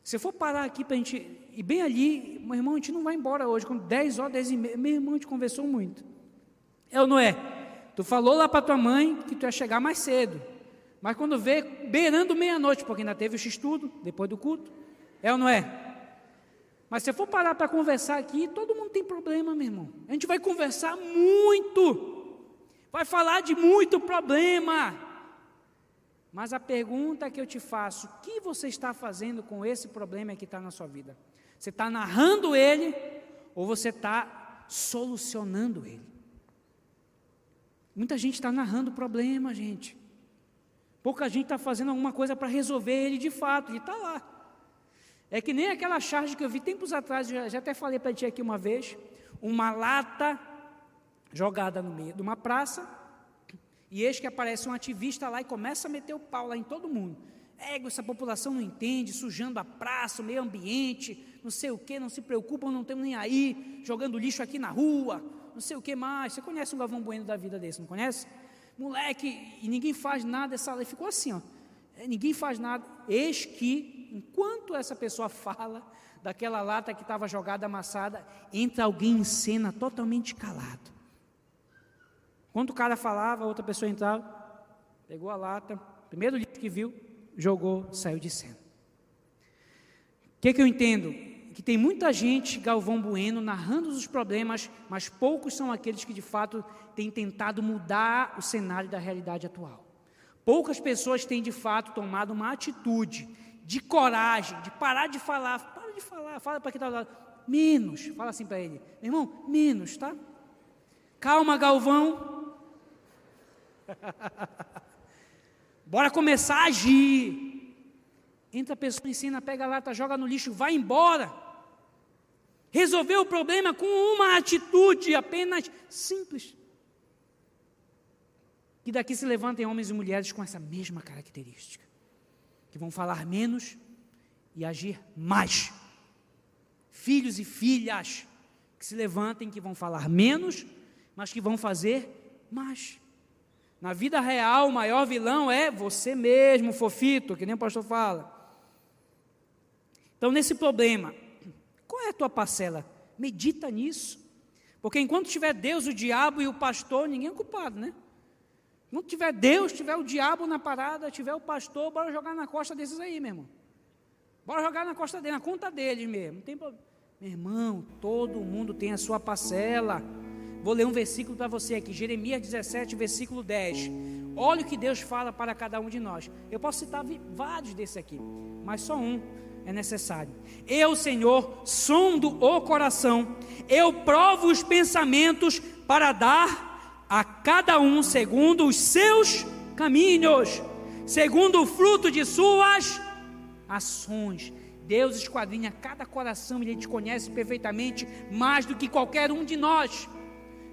Se eu for parar aqui para a gente ir bem ali, meu irmão, a gente não vai embora hoje, com 10 horas, 10 e meia. Meu irmão, a gente conversou muito. É ou não é? Tu falou lá para tua mãe que tu ia chegar mais cedo. Mas quando vê, beirando meia-noite, porque ainda teve o x-tudo, depois do culto, é ou não é? Mas se eu for parar para conversar aqui, todo mundo tem problema, meu irmão. A gente vai conversar muito, vai falar de muito problema. Mas a pergunta que eu te faço: o que você está fazendo com esse problema que está na sua vida? Você está narrando ele ou você está solucionando ele? Muita gente está narrando problema, gente. Pouca gente está fazendo alguma coisa para resolver ele de fato, ele está lá. É que nem aquela charge que eu vi tempos atrás, já, já até falei para ti aqui uma vez, uma lata jogada no meio de uma praça, e eis que aparece um ativista lá e começa a meter o pau lá em todo mundo. Ego, essa população não entende, sujando a praça, o meio ambiente, não sei o que, não se preocupam, não tem nem aí, jogando lixo aqui na rua, não sei o que mais. Você conhece um Galvão Bueno da vida desse, não conhece? Moleque, e ninguém faz nada, essa lei ficou assim, ó. É, ninguém faz nada. Eis que, enquanto essa pessoa fala daquela lata que estava jogada, amassada, entra alguém em cena totalmente calado. Quando o cara falava, a outra pessoa entrava, pegou a lata, primeiro lixo que viu, jogou, saiu de cena. O que, que eu entendo? Que tem muita gente, Galvão Bueno, narrando os problemas, mas poucos são aqueles que de fato têm tentado mudar o cenário da realidade atual. Poucas pessoas têm de fato tomado uma atitude de coragem, de parar de falar, para de falar, fala para quem está do lado, menos, fala assim para ele, meu irmão, menos, tá? Calma, Galvão. Bora começar a agir. Entra a pessoa, ensina, pega a lata, joga no lixo, vai embora. Resolveu o problema com uma atitude apenas simples. Que daqui se levantem homens e mulheres com essa mesma característica. Que vão falar menos e agir mais. Filhos e filhas que se levantem, que vão falar menos, mas que vão fazer mais. Na vida real, o maior vilão é você mesmo, fofito, que nem o pastor fala. Então, nesse problema, qual é a tua parcela? Medita nisso. Porque enquanto tiver Deus, o diabo e o pastor, ninguém é culpado, né? Enquanto tiver Deus, tiver o diabo na parada, tiver o pastor, bora jogar na costa desses aí, meu irmão. Bora jogar na costa dele, na conta deles mesmo. Não tem problema. Meu irmão, todo mundo tem a sua parcela. Vou ler um versículo para você aqui, Jeremias 17, versículo 10. Olha o que Deus fala para cada um de nós. Eu posso citar vários desses aqui, mas só um é necessário. Eu, Senhor, sondo o coração, eu provo os pensamentos para dar a cada um segundo os seus caminhos, segundo o fruto de suas ações. Deus esquadrinha cada coração, Ele te conhece perfeitamente, mais do que qualquer um de nós.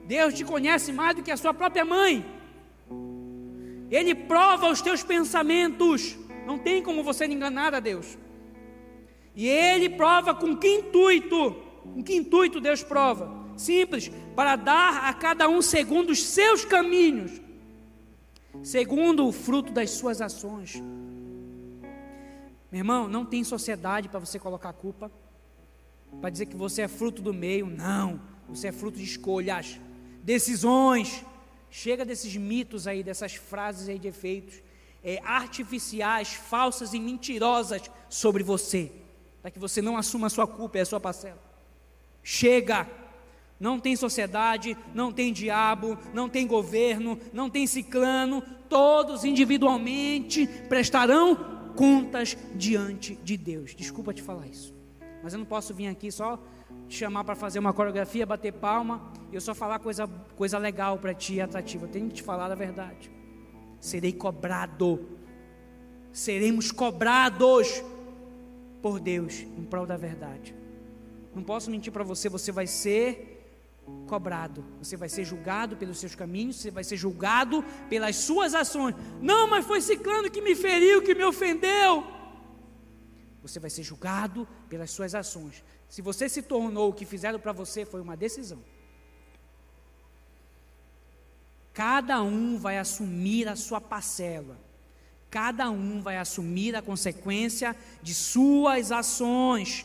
Deus te conhece mais do que a sua própria mãe. Ele prova os teus pensamentos. Não tem como você enganar a Deus. E Ele prova com que intuito? Com que intuito Deus prova? Simples, para dar a cada um segundo os seus caminhos, segundo o fruto das suas ações. Meu irmão, não tem sociedade para você colocar culpa, para dizer que você é fruto do meio. Não, você é fruto de escolhas decisões. Chega desses mitos aí, dessas frases aí de efeitos é, artificiais, falsas e mentirosas sobre você, para que você não assuma a sua culpa e a sua parcela. Chega! Não tem sociedade, não tem diabo, não tem governo, não tem ciclano, todos individualmente prestarão contas diante de Deus. Desculpa te falar isso, mas eu não posso vir aqui só te chamar para fazer uma coreografia, bater palma, e eu só falar coisa, coisa legal para ti, atrativa. Eu tenho que te falar a verdade. Serei cobrado. Seremos cobrados por Deus em prol da verdade. Não posso mentir para você, você vai ser cobrado. Você vai ser julgado pelos seus caminhos, você vai ser julgado pelas suas ações. Não, mas foi ciclano que me feriu, que me ofendeu. Você vai ser julgado pelas suas ações. Se você se tornou o que fizeram para você, foi uma decisão. Cada um vai assumir a sua parcela. Cada um vai assumir a consequência de suas ações.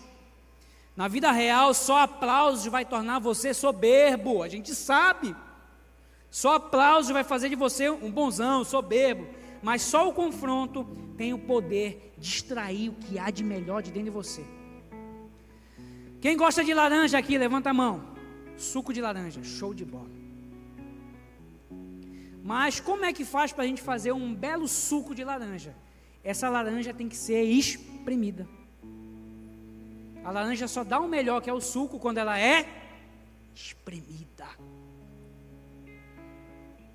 Na vida real, só aplauso vai tornar você soberbo, a gente sabe. Só aplauso vai fazer de você um bonzão, soberbo. mas só o confronto tem o poder de extrair o que há de melhor de dentro de você. Quem gosta de laranja aqui, levanta a mão. Suco de laranja, show de bola. Mas como é que faz para a gente fazer um belo suco de laranja? Essa laranja tem que ser espremida. A laranja só dá o melhor, que é o suco, quando ela é espremida.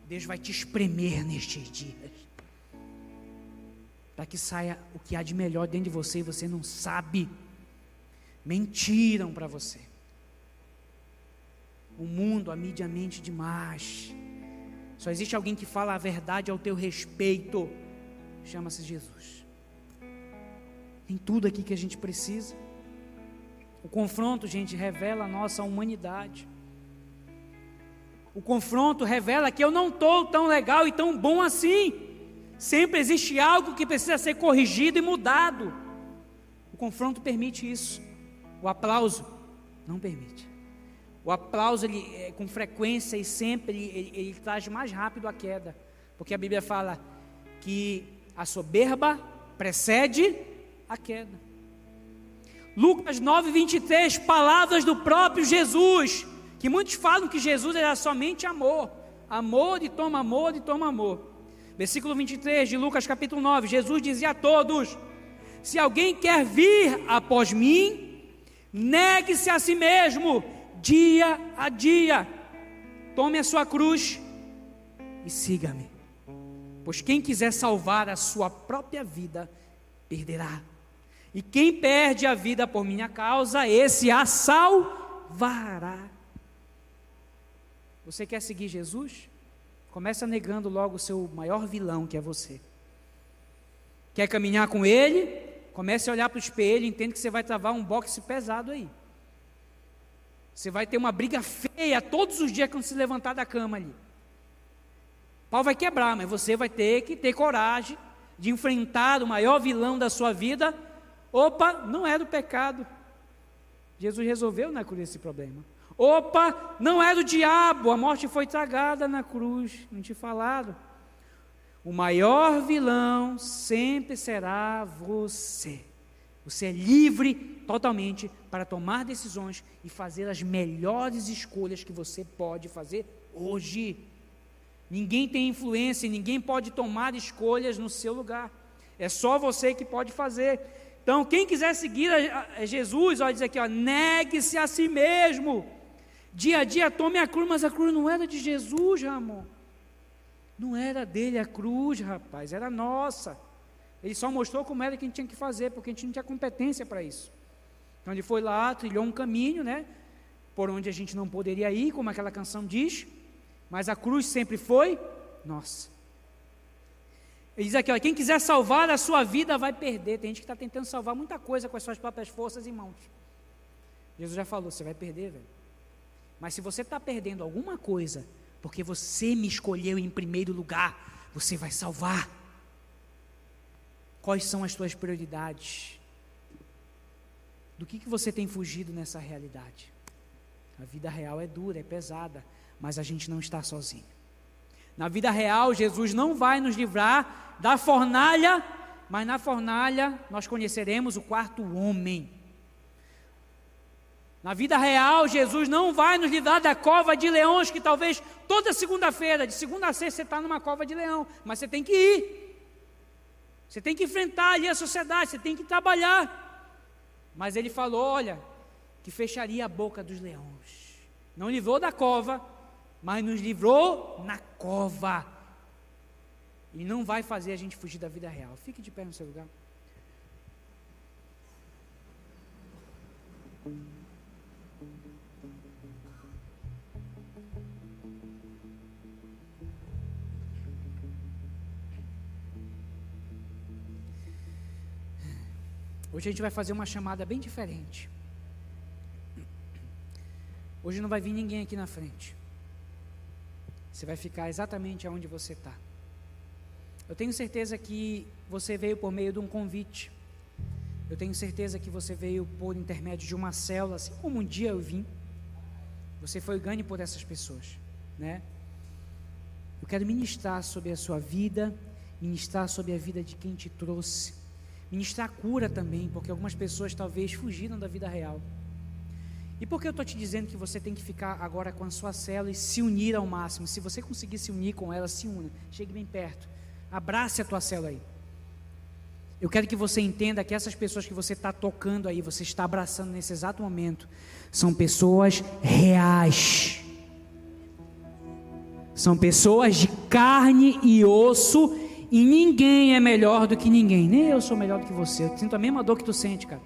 Deus vai te espremer nestes dias. Para que saia o que há de melhor dentro de você e você não sabe. Mentiram para você. O mundo, a mídia mente demais. Só existe alguém que fala a verdade ao teu respeito. Chama-se Jesus. Tem tudo aqui que a gente precisa. O confronto, gente, revela a nossa humanidade. O confronto revela que eu não estou tão legal e tão bom assim. Sempre existe algo que precisa ser corrigido e mudado. O confronto permite isso. O aplauso não permite. O aplauso, ele, é, com frequência e sempre, ele, ele traz mais rápido a queda. Porque a Bíblia fala que a soberba precede a queda. Lucas 9, 23, palavras do próprio Jesus, que muitos falam que Jesus era somente amor, amor e toma amor e toma amor. Versículo 23 de Lucas capítulo 9, Jesus dizia a todos: Se alguém quer vir após mim, negue-se a si mesmo, dia a dia, tome a sua cruz e siga-me. Pois quem quiser salvar a sua própria vida, perderá e quem perde a vida por minha causa, esse a salvará. Você quer seguir Jesus? Começa negando logo o seu maior vilão, que é você. Quer caminhar com ele? Comece a olhar para o espelho e entende que você vai travar um boxe pesado aí. Você vai ter uma briga feia todos os dias quando se levantar da cama ali. O pau vai quebrar, mas você vai ter que ter coragem de enfrentar o maior vilão da sua vida Opa, não era o pecado. Jesus resolveu na cruz esse problema. Opa, não era o diabo, a morte foi tragada na cruz. Não te falaram. O maior vilão sempre será você. Você é livre totalmente para tomar decisões e fazer as melhores escolhas que você pode fazer hoje. Ninguém tem influência, ninguém pode tomar escolhas no seu lugar. É só você que pode fazer. Então, quem quiser seguir a, Jesus, olha diz aqui, negue-se a si mesmo. Dia a dia tome a cruz, mas a cruz não era de Jesus, Ramon. Não era dele a cruz, rapaz, era nossa. Ele só mostrou como era que a gente tinha que fazer, porque a gente não tinha competência para isso. Então ele foi lá, trilhou um caminho, né? Por onde a gente não poderia ir, como aquela canção diz, mas a cruz sempre foi nossa. Ele diz aqui, ó, quem quiser salvar a sua vida vai perder. Tem gente que está tentando salvar muita coisa com as suas próprias forças e mãos. Jesus já falou, você vai perder, velho. Mas se você está perdendo alguma coisa, porque você me escolheu em primeiro lugar, você vai salvar. Quais são as suas prioridades? Do que, que você tem fugido nessa realidade? A vida real é dura, é pesada, mas a gente não está sozinho. Na vida real, Jesus não vai nos livrar da fornalha, mas na fornalha nós conheceremos o quarto homem. Na vida real, Jesus não vai nos livrar da cova de leões, que talvez toda segunda-feira, de segunda a sexta, você está numa cova de leão, mas você tem que ir. Você tem que enfrentar ali a sociedade, você tem que trabalhar. Mas ele falou: olha, que fecharia a boca dos leões. Não livrou da cova, mas nos livrou na cova. E não vai fazer a gente fugir da vida real. Fique de pé no seu lugar. Hoje a gente vai fazer uma chamada bem diferente. Hoje não vai vir ninguém aqui na frente. Você vai ficar exatamente onde você está. Eu tenho certeza que você veio por meio de um convite. Eu tenho certeza que você veio por intermédio de uma célula, assim como um dia eu vim. Você foi ganho por essas pessoas, né? Eu quero ministrar sobre a sua vida ministrar sobre a vida de quem te trouxe, ministrar cura também, porque algumas pessoas talvez fugiram da vida real. E por que eu estou te dizendo que você tem que ficar agora com a sua célula e se unir ao máximo? Se você conseguir se unir com ela, se una. Chegue bem perto. Abrace a tua célula aí. Eu quero que você entenda que essas pessoas que você está tocando aí, você está abraçando nesse exato momento, são pessoas reais. São pessoas de carne e osso, e ninguém é melhor do que ninguém. Nem eu sou melhor do que você. Eu sinto a mesma dor que tu sente, cara.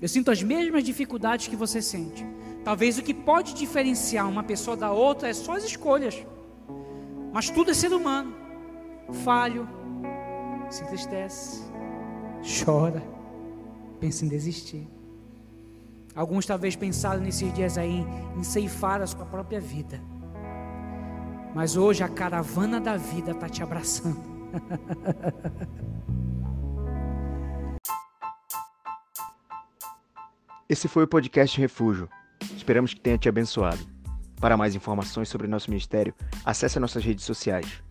Eu sinto as mesmas dificuldades que você sente. Talvez o que pode diferenciar uma pessoa da outra é só as escolhas. Mas tudo é ser humano. Falho, se entristece, chora, pensa em desistir. Alguns talvez pensaram nesses dias aí em ceifar a sua própria vida. Mas hoje a caravana da vida está te abraçando. Esse foi o podcast Refúgio. Esperamos que tenha te abençoado. Para mais informações sobre nosso ministério, acesse nossas redes sociais.